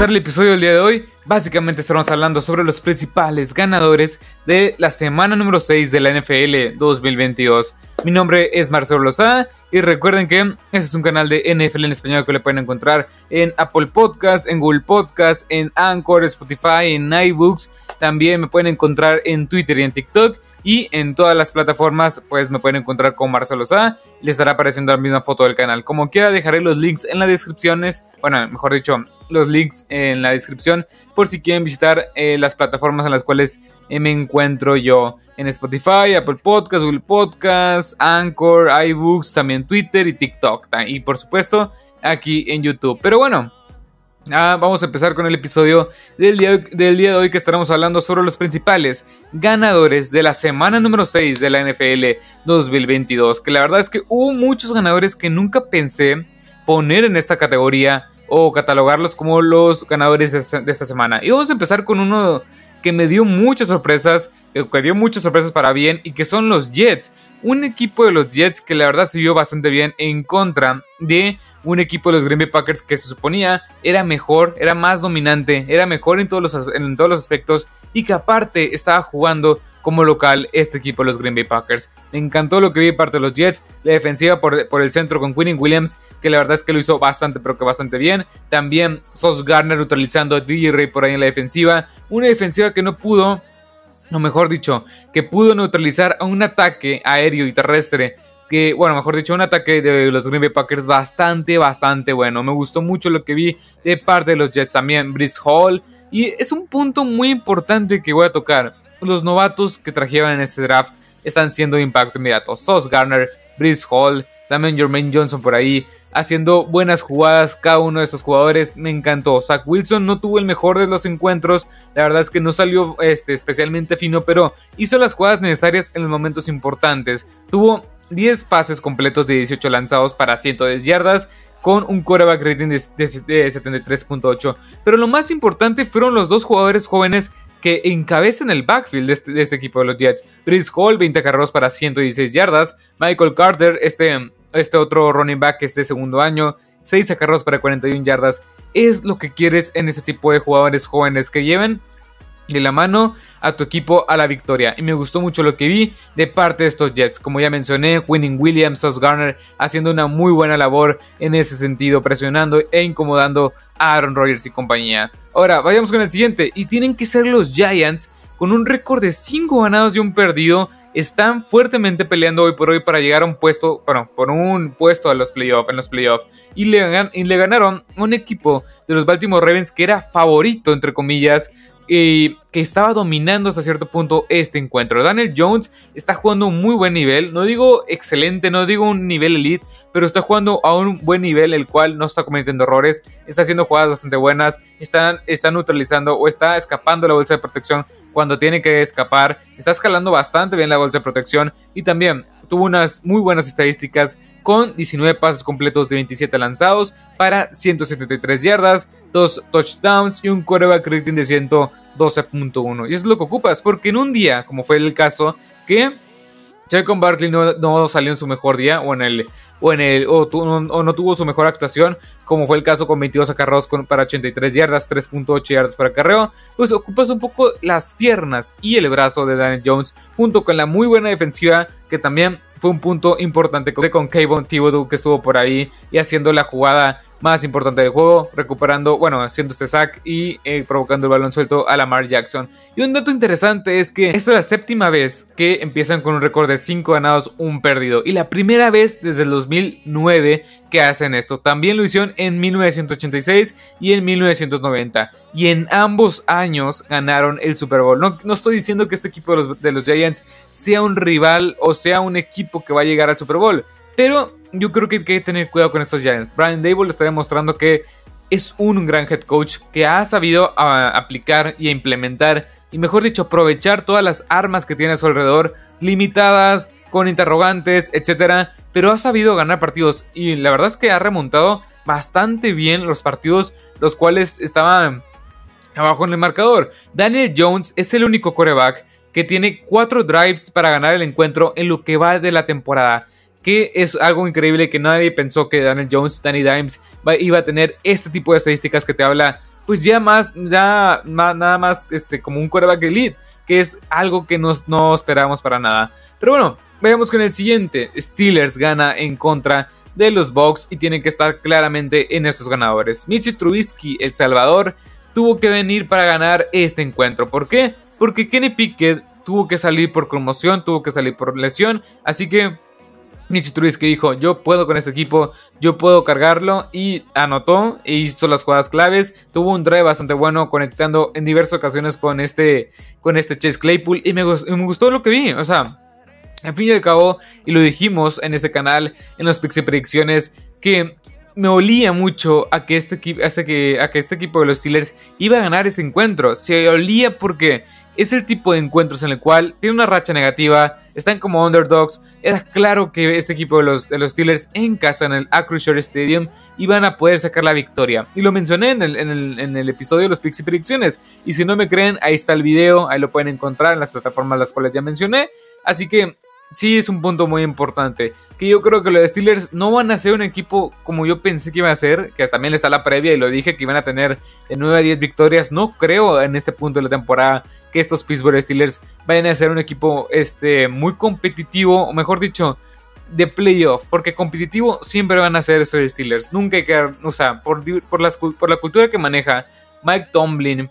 empezar el episodio del día de hoy, básicamente estaremos hablando sobre los principales ganadores de la semana número 6 de la NFL 2022. Mi nombre es Marcelo Lozada y recuerden que este es un canal de NFL en español que le pueden encontrar en Apple Podcasts, en Google Podcasts, en Anchor, Spotify, en iBooks. También me pueden encontrar en Twitter y en TikTok. Y en todas las plataformas, pues me pueden encontrar con Marcelo Sá. Le estará apareciendo la misma foto del canal. Como quiera, dejaré los links en las descripciones. Bueno, mejor dicho, los links en la descripción. Por si quieren visitar eh, las plataformas en las cuales eh, me encuentro yo. En Spotify, Apple Podcasts, Google Podcasts, Anchor, iBooks, también Twitter y TikTok. Y por supuesto, aquí en YouTube. Pero bueno. Ah, vamos a empezar con el episodio del día, del día de hoy que estaremos hablando sobre los principales ganadores de la semana número 6 de la NFL 2022. Que la verdad es que hubo muchos ganadores que nunca pensé poner en esta categoría o catalogarlos como los ganadores de, esta semana. Y vamos a empezar con uno que me dio muchas sorpresas, que dio muchas sorpresas para bien y que son los Jets. Un equipo de los Jets que la verdad se vio bastante bien en contra de un equipo de los Green Bay Packers que se suponía era mejor, era más dominante, era mejor en todos los, en todos los aspectos y que aparte estaba jugando como local este equipo de los Green Bay Packers. Me encantó lo que vi de parte de los Jets, la defensiva por, el centro con Quinn Williams, que la verdad es que lo hizo bastante, pero que bastante bien. También Sos Garner neutralizando a DJ Ray por ahí en la defensiva. Una defensiva que no pudo, o mejor dicho, que pudo neutralizar a un ataque aéreo y terrestre que, bueno, mejor dicho, un ataque de los Green Bay Packers bastante, bastante bueno. Me gustó mucho lo que vi de parte de los Jets también, Brice Hall. Y es un punto muy importante que voy a tocar. Los novatos que trajeron en este draft están siendo de impacto inmediato. Sauce Garner, Brice Hall, también Jermaine Johnson por ahí, haciendo buenas jugadas cada uno de estos jugadores. Me encantó. Zach Wilson no tuvo el mejor de los encuentros. La verdad es que no salió este, especialmente fino, pero hizo las jugadas necesarias en los momentos importantes. Tuvo 10 pases completos de 18 lanzados para 110 yardas con un quarterback rating de, 73.8. Pero lo más importante fueron los dos jugadores jóvenes que encabezan el backfield este, de este, equipo de los Jets. Brice Hall, 20 carreros para 116 yardas. Michael Carter, este, este otro running back que es de segundo año, 6 carreros para 41 yardas. Es lo que quieres en este tipo de jugadores jóvenes que lleven de la mano a tu equipo a la victoria. Y me gustó mucho lo que vi de parte de estos Jets. Como ya mencioné, Winning Williams, Sauce Garner haciendo una muy buena labor en ese sentido, presionando e incomodando a Aaron Rodgers y compañía. Ahora, vayamos con el siguiente. Y tienen que ser los Giants con un récord de 5 ganados y un perdido. Están fuertemente peleando hoy por hoy para llegar a un puesto, bueno, por un puesto a los playoffs, en los playoffs. Y le, y le ganaron un equipo de los Baltimore Ravens que era favorito, entre comillas, y que estaba dominando hasta cierto punto este encuentro. Daniel Jones está jugando un muy buen nivel, no digo excelente, no digo un nivel elite, pero está jugando a un buen nivel, el cual no está cometiendo errores, está haciendo jugadas bastante buenas, está, está neutralizando o está escapando la bolsa de protección cuando tiene que escapar, está escalando bastante bien la bolsa de protección y también tuvo unas muy buenas estadísticas con 19 pases completos de 27 lanzados para 173 yardas, 2 touchdowns y un quarterback rating de 112.1. Y es lo que ocupas, porque en un día, como fue el caso, que Jacob Barkley no, salió en su mejor día o en el o en el o, no tuvo su mejor actuación, como fue el caso con 22 acarreos para 83 yardas, 3.8 yardas para acarreo, pues ocupas un poco las piernas y el brazo de Daniel Jones junto con la muy buena defensiva que también fue un punto importante con Kayvon Thibodeau que estuvo por ahí y haciendo la jugada más importante del juego, recuperando, bueno, haciendo este sack y eh, provocando el balón suelto a Lamar Jackson. Y un dato interesante es que esta es la séptima vez que empiezan con un récord de 5 ganados, un perdido. Y la primera vez desde el 2009 que hacen esto. También lo hicieron en 1986 y en 1990. Y en ambos años ganaron el Super Bowl. No, no estoy diciendo que este equipo de los, de los Giants sea un rival o sea un equipo que va a llegar al Super Bowl. Pero yo creo que hay que tener cuidado con estos Giants. Brian Dable está demostrando que es un gran head coach que ha sabido ah, aplicar y implementar, y mejor dicho, aprovechar todas las armas que tiene a su alrededor, limitadas, con interrogantes, etcétera, pero ha sabido ganar partidos y la verdad es que ha remontado bastante bien los partidos los cuales estaban abajo en el marcador. Daniel Jones es el único coreback que tiene cuatro drives para ganar el encuentro en lo que va de la temporada que es algo increíble que nadie pensó que Daniel Jones, Danny Dimes, iba a tener este tipo de estadísticas que te habla pues ya más, ya nada más este, como un quarterback elite, que es algo que nos, no esperábamos para nada. Pero bueno, veamos con el siguiente. Steelers gana en contra de los Bucks y tienen que estar claramente en estos ganadores. Mitch Trubisky, El Salvador, tuvo que venir para ganar este encuentro. ¿Por qué? Porque Kenny Pickett tuvo que salir por conmoción, tuvo que salir por lesión, así que Nietzsche Trubisky dijo, yo puedo con este equipo, yo puedo cargarlo y anotó e hizo las jugadas claves, tuvo un drive bastante bueno conectando en diversas ocasiones con este, con este Chase Claypool y me, gustó lo que vi, o sea, al fin y al cabo, y lo dijimos en este canal, en los Pixie Predicciones, que me olía mucho a que, este, a, que, a que este equipo de los Steelers iba a ganar este encuentro. Se olía porque es el tipo de encuentros en el cual tiene una racha negativa, están como underdogs. Era claro que este equipo de los, de los Steelers en casa, en el Acrisure Stadium, iban a poder sacar la victoria. Y lo mencioné en el, en el, en el episodio de los Pixie Predicciones. Y si no me creen, ahí está el video, ahí lo pueden encontrar en las plataformas las cuales ya mencioné. Así que sí es un punto muy importante. Que yo creo que los Steelers no van a ser un equipo como yo pensé que iba a ser. Que también está la previa y lo dije que iban a tener de 9 a 10 victorias. No creo en este punto de la temporada que estos Pittsburgh Steelers vayan a ser un equipo este, muy competitivo. O mejor dicho, de playoff. Porque competitivo siempre van a ser estos Steelers. Nunca hay que. O sea, por, por, por la cultura que maneja Mike Tomlin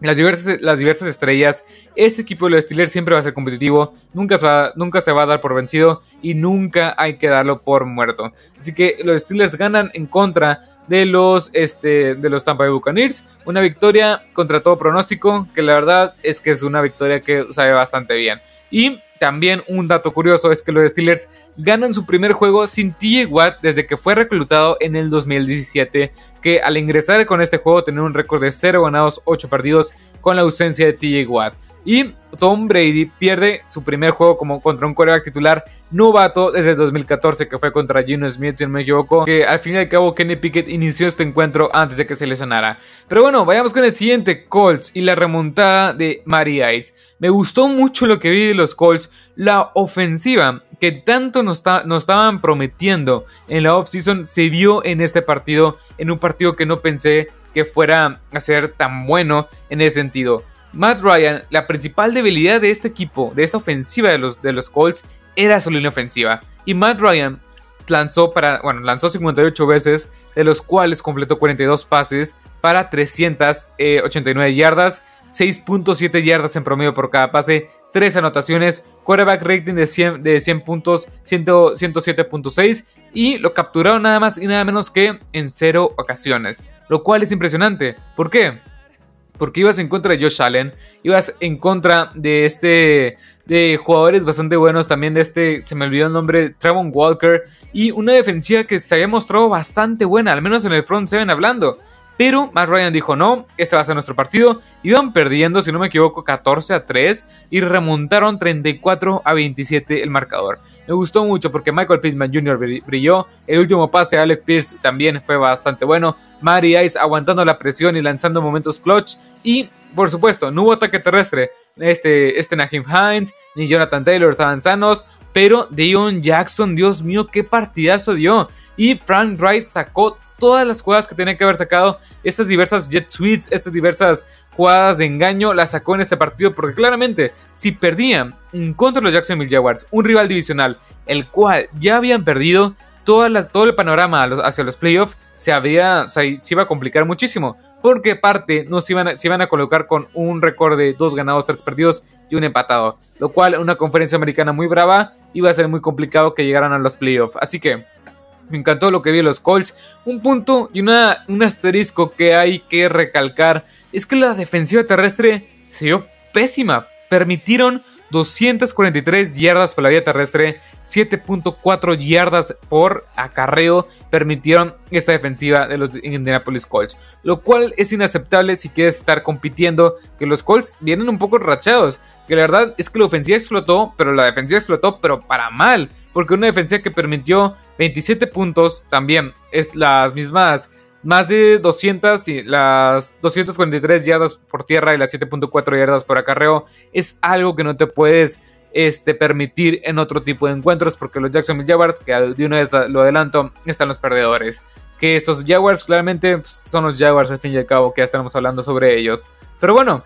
las diversas, las diversas estrellas, este equipo de los Steelers siempre va a ser competitivo, nunca se, va, nunca se va a dar por vencido y nunca hay que darlo por muerto. Así que los Steelers ganan en contra de los, este, de los Tampa Bay Buccaneers, una victoria contra todo pronóstico, que la verdad es que es una victoria que sabe bastante bien. Y también un dato curioso es que los Steelers ganan su primer juego sin TJ Watt desde que fue reclutado en el 2017, que al ingresar con este juego tenía un récord de 0 ganados, 8 perdidos con la ausencia de TJ Watt. Y Tom Brady pierde su primer juego como contra un quarterback titular novato desde el 2014 que fue contra Gino Smith, si no me equivoco, que al fin y al cabo Kenny Pickett inició este encuentro antes de que se lesionara. Pero bueno, vayamos con el siguiente, Colts y la remontada de Mary Ice. Me gustó mucho lo que vi de los Colts, la ofensiva que tanto nos, nos estaban prometiendo en la offseason se vio en este partido, en un partido que no pensé que fuera a ser tan bueno en ese sentido. Matt Ryan, la principal debilidad de este equipo, de esta ofensiva de los, de los Colts, era su línea ofensiva. Y Matt Ryan lanzó para, bueno, lanzó 58 veces, de los cuales completó 42 pases para 389 yardas, 6.7 yardas en promedio por cada pase, 3 anotaciones, quarterback rating de 100, de 100 puntos, 107.6 y lo capturaron nada más y nada menos que en 0 ocasiones, lo cual es impresionante. ¿Por qué? Porque ibas en contra de Josh Allen, ibas en contra de este de jugadores bastante buenos, también de este, se me olvidó el nombre, Travon Walker, y una defensiva que se había mostrado bastante buena, al menos en el front seven hablando. Pero Matt Ryan dijo, no, este va a ser nuestro partido. Iban perdiendo, si no me equivoco, 14 a 3 y remontaron 34 a 27 el marcador. Me gustó mucho porque Michael Pittman Jr. brilló. El último pase a Alex Pierce también fue bastante bueno. Mary Ice aguantando la presión y lanzando momentos clutch. Y, por supuesto, no hubo ataque terrestre. Este, este Nahim Hines ni Jonathan Taylor estaban sanos. Pero Dion Jackson, Dios mío, qué partidazo dio. Y Frank Wright sacó todas las jugadas que tenía que haber sacado, estas diversas jet suites, estas diversas jugadas de engaño, las sacó en este partido porque claramente si perdían contra los Jacksonville Jaguars, un rival divisional, el cual ya habían perdido, todo el panorama hacia los playoffs se, había, se iba a complicar muchísimo. Porque aparte no se iban, se iban a colocar con un récord de dos ganados, tres perdidos y un empatado. Lo cual, una conferencia americana muy brava, iba a ser muy complicado que llegaran a los playoffs. Así que me encantó lo que vi los Colts. Un punto y una, un asterisco que hay que recalcar es que la defensiva terrestre se vio pésima. Permitieron 243 yardas por la vía terrestre, 7.4 yardas por acarreo permitieron esta defensiva de los Indianapolis Colts, lo cual es inaceptable si quieres estar compitiendo, que los Colts vienen un poco rachados, que la verdad es que la ofensiva explotó, pero la defensiva explotó, pero para mal, porque una defensiva que permitió 27 puntos también es las mismas más de 200 y las 243 yardas por tierra y las 7.4 yardas por acarreo es algo que no te puedes este, permitir en otro tipo de encuentros porque los Jacksonville Jaguars, que de una vez lo adelanto, están los perdedores. que estos Jaguars claramente pues, son los Jaguars al fin y al cabo que ya estaremos hablando sobre ellos. Pero bueno,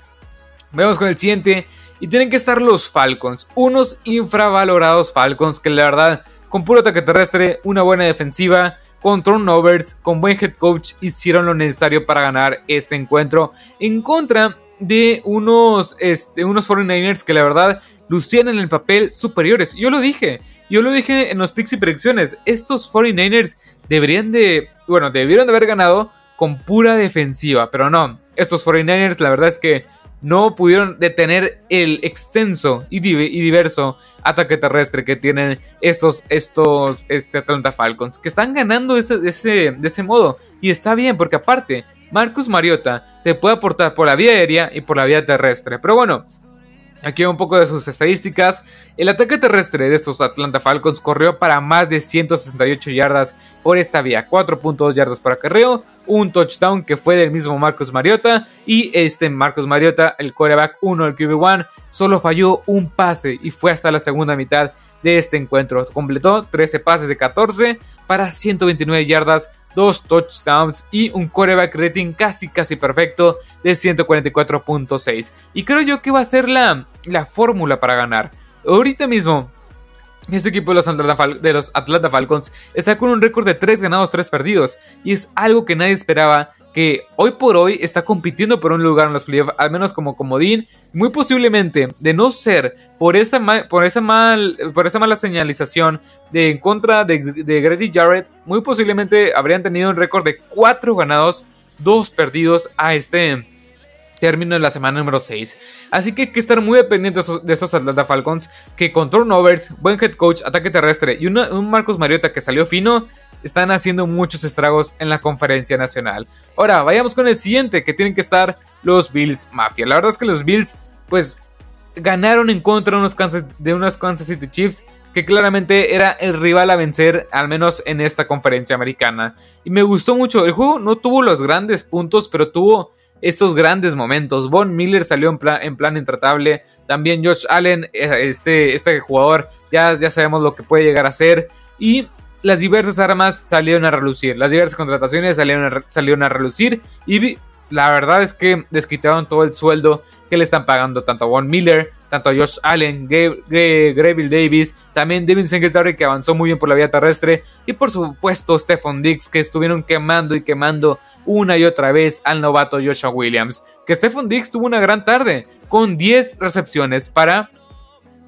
vemos con el siguiente y tienen que estar los Falcons, unos infravalorados Falcons que la verdad con puro ataque terrestre, una buena defensiva, con turnovers, con buen head coach hicieron lo necesario para ganar este encuentro en contra de unos, este, unos 49ers que la verdad lucían en el papel superiores. Yo lo dije, yo lo dije en los picks y predicciones. Estos 49ers deberían de, bueno, debieron de haber ganado con pura defensiva, pero no. Estos 49ers la verdad es que no pudieron detener el extenso y, diverso ataque terrestre que tienen estos, estos este Atlanta Falcons, que están ganando de ese, de ese modo. Y está bien, porque aparte, Marcus Mariota te puede aportar por la vía aérea y por la vía terrestre. Pero bueno, Aquí un poco de sus estadísticas. El ataque terrestre de estos Atlanta Falcons corrió para más de 168 yardas por esta vía. 4.2 yardas por acarreo. Un touchdown que fue del mismo Marcus Mariota. Y este Marcus Mariota, el quarterback 1 del QB1, solo falló un pase y fue hasta la segunda mitad de este encuentro. Completó 13 pases de 14 para 129 yardas dos touchdowns y un quarterback rating casi casi perfecto de 144.6. Y creo yo que va a ser la, la fórmula para ganar. Ahorita mismo este equipo de los, Atlanta de los Atlanta Falcons está con un récord de 3 ganados, 3 perdidos. Y es algo que nadie esperaba que hoy por hoy está compitiendo por un lugar en los playoffs, al menos como comodín, muy posiblemente, de no ser por esa, por esa, mal, por esa mala señalización de en contra de, de Grady Jarrett, muy posiblemente habrían tenido un récord de 4 ganados, 2 perdidos a este término de la semana número 6. Así que hay que estar muy dependientes de estos Atlanta Falcons, que con turnovers, buen head coach, ataque terrestre y un Marcos Mariota que salió fino, están haciendo muchos estragos en la conferencia nacional. Ahora, vayamos con el siguiente, que tienen que estar los Bills Mafia. La verdad es que los Bills, pues, ganaron en contra de de unos Kansas City Chiefs que claramente era el rival a vencer, al menos en esta conferencia americana. Y me gustó mucho, el juego no tuvo los grandes puntos, pero tuvo estos grandes momentos. Von Miller salió en plan, en plan intratable, también Josh Allen, eh, este, este jugador, ya, ya sabemos lo que puede llegar a ser. Y las diversas armas salieron a relucir, las diversas contrataciones salieron a, salieron a relucir y la verdad es que desquitaron todo el sueldo que le están pagando tanto a Von Miller, tanto a Josh Allen, Greville Davis, también Devin Singletary que avanzó muy bien por la vía terrestre y por supuesto Stephon Dix que estuvieron quemando y quemando una y otra vez al novato Joshua Williams. Que Stephon Dix tuvo una gran tarde con 10 recepciones para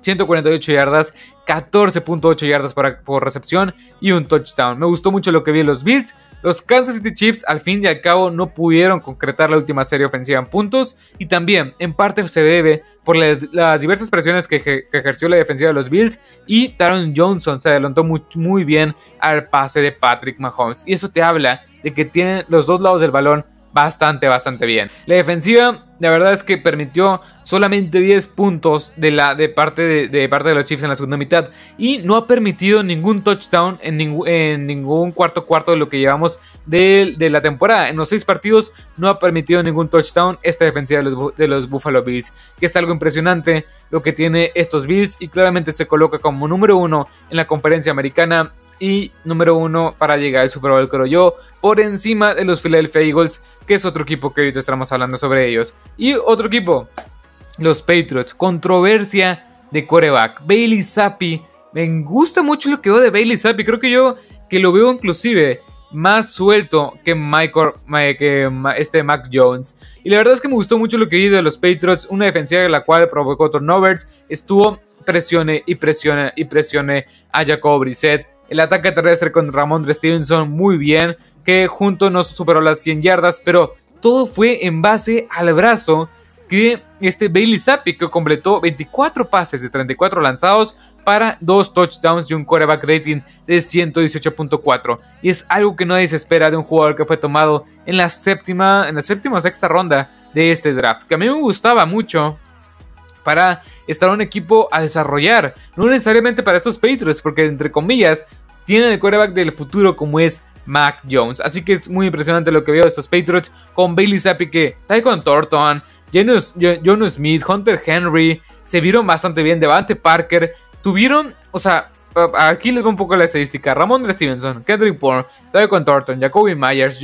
148 yardas 14.8 yardas por, recepción y un touchdown. Me gustó mucho lo que vi en los Bills. Los Kansas City Chiefs al fin y al cabo no pudieron concretar la última serie ofensiva en puntos y también en parte se debe por las diversas presiones que, ejerció la defensiva de los Bills y Taron Johnson se adelantó muy, muy bien al pase de Patrick Mahomes y eso te habla de que tienen los dos lados del balón bastante, bastante bien. La defensiva, la verdad es que permitió solamente 10 puntos de, la, de, parte, de, parte de los Chiefs en la segunda mitad y no ha permitido ningún touchdown en, ningún cuarto cuarto de lo que llevamos de, la temporada. En los 6 partidos no ha permitido ningún touchdown esta defensiva de los, de los Buffalo Bills, que es algo impresionante lo que tiene estos Bills y claramente se coloca como número uno en la conferencia americana y número uno para llegar al Super Bowl, creo yo, por encima de los Philadelphia Eagles, que es otro equipo que ahorita estamos hablando sobre ellos. Y otro equipo, los Patriots, controversia de coreback. Bailey Zappi, me gusta mucho lo que veo de Bailey Zappi, creo que yo que lo veo inclusive más suelto que Michael, que este Mac Jones. Y la verdad es que me gustó mucho lo que vi de los Patriots, una defensiva en la cual provocó turnovers, estuvo presione y presione y presione a Jacob Brissett el ataque terrestre con Ramón Stevenson muy bien, que junto no superó las 100 yardas, pero todo fue en base al brazo que este Bailey Zappi que completó 24 pases de 34 lanzados para dos touchdowns y un quarterback rating de 118.4 y es algo que nadie se espera de un jugador que fue tomado en la séptima en la séptima o sexta ronda de este draft que a mí me gustaba mucho para estar un equipo a desarrollar no necesariamente para estos Patriots porque entre comillas tienen el quarterback del futuro como es Mac Jones. Así que es muy impresionante lo que veo de estos Patriots con Bailey Zappi, que con Thornton, John Smith, Hunter Henry, se vieron bastante bien. Devante Parker, tuvieron, o sea, aquí les va un poco la estadística. Ramón Stevenson, Kendrick Bourne, Tyquan Thornton, Jacoby Myers,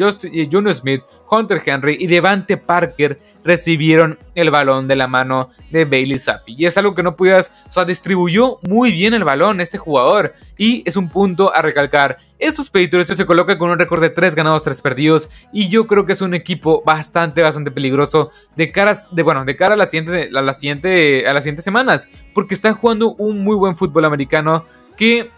Juno Smith, Hunter Henry y Devante Parker recibieron el balón de la mano de Bailey Zappi. Y es algo que no pudieras, o sea, distribuyó muy bien el balón este jugador. Y es un punto a recalcar. Estos Patriots se colocan con un récord de 3 ganados, 3 perdidos. Y yo creo que es un equipo bastante, bastante peligroso de cara, de, bueno, de cara a, la siguiente, a, la siguiente, a las siguientes semanas. Porque están jugando un muy buen fútbol americano que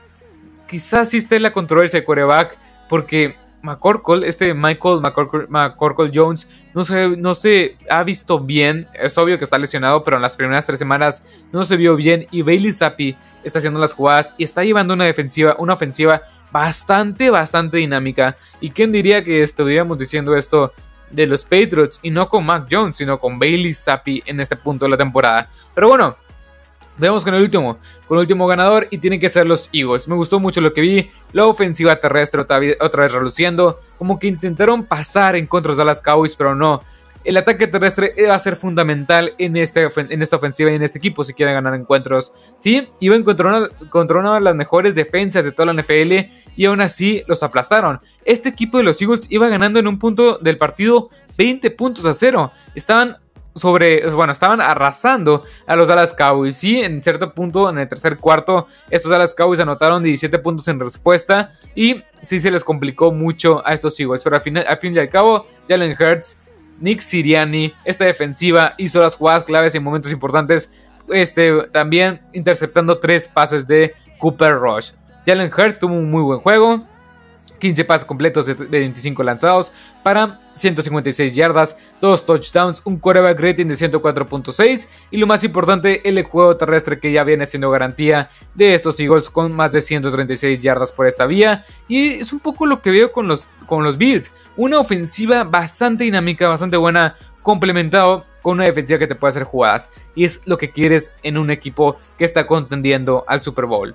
quizás sí esté la controversia de coreback, porque McCorkle, este Michael McCorkle, Jones, no se, no se ha visto bien. Es obvio que está lesionado, pero en las primeras tres semanas no se vio bien. Y Bailey Zappi está haciendo las jugadas y está llevando una defensiva, una ofensiva bastante, bastante dinámica. ¿Y quién diría que estuviéramos diciendo esto de los Patriots y no con Mac Jones, sino con Bailey Zappi en este punto de la temporada? Pero bueno, Veamos con el último, con el último ganador y tienen que ser los Eagles. Me gustó mucho lo que vi, la ofensiva terrestre otra, vez reluciendo, como que intentaron pasar en contra de las Cowboys, pero no. El ataque terrestre va a ser fundamental en, este, en esta ofensiva y en este equipo si quieren ganar encuentros. Sí, iban contra una, contra una de las mejores defensas de toda la NFL y aún así los aplastaron. Este equipo de los Eagles iba ganando en un punto del partido 20 puntos a cero. Estaban sobre, bueno, estaban arrasando a los Dallas Cowboys. Sí, en cierto punto, en el tercer cuarto, estos Dallas Cowboys anotaron 17 puntos en respuesta y sí se les complicó mucho a estos Eagles. Pero al fin, al fin y al cabo, Jalen Hurts, Nick Siriani, esta defensiva hizo las jugadas claves en momentos importantes. Este, también interceptando tres pases de Cooper Rush. Jalen Hurts tuvo un muy buen juego. 15 pases completos de 25 lanzados para 156 yardas, 2 touchdowns, un coreback rating de 104.6 y lo más importante, el juego terrestre que ya viene siendo garantía de estos Eagles con más de 136 yardas por esta vía. Y es un poco lo que veo con los, con los Bills, una ofensiva bastante dinámica, bastante buena, complementado con una defensiva que te puede hacer jugadas. Y es lo que quieres en un equipo que está contendiendo al Super Bowl.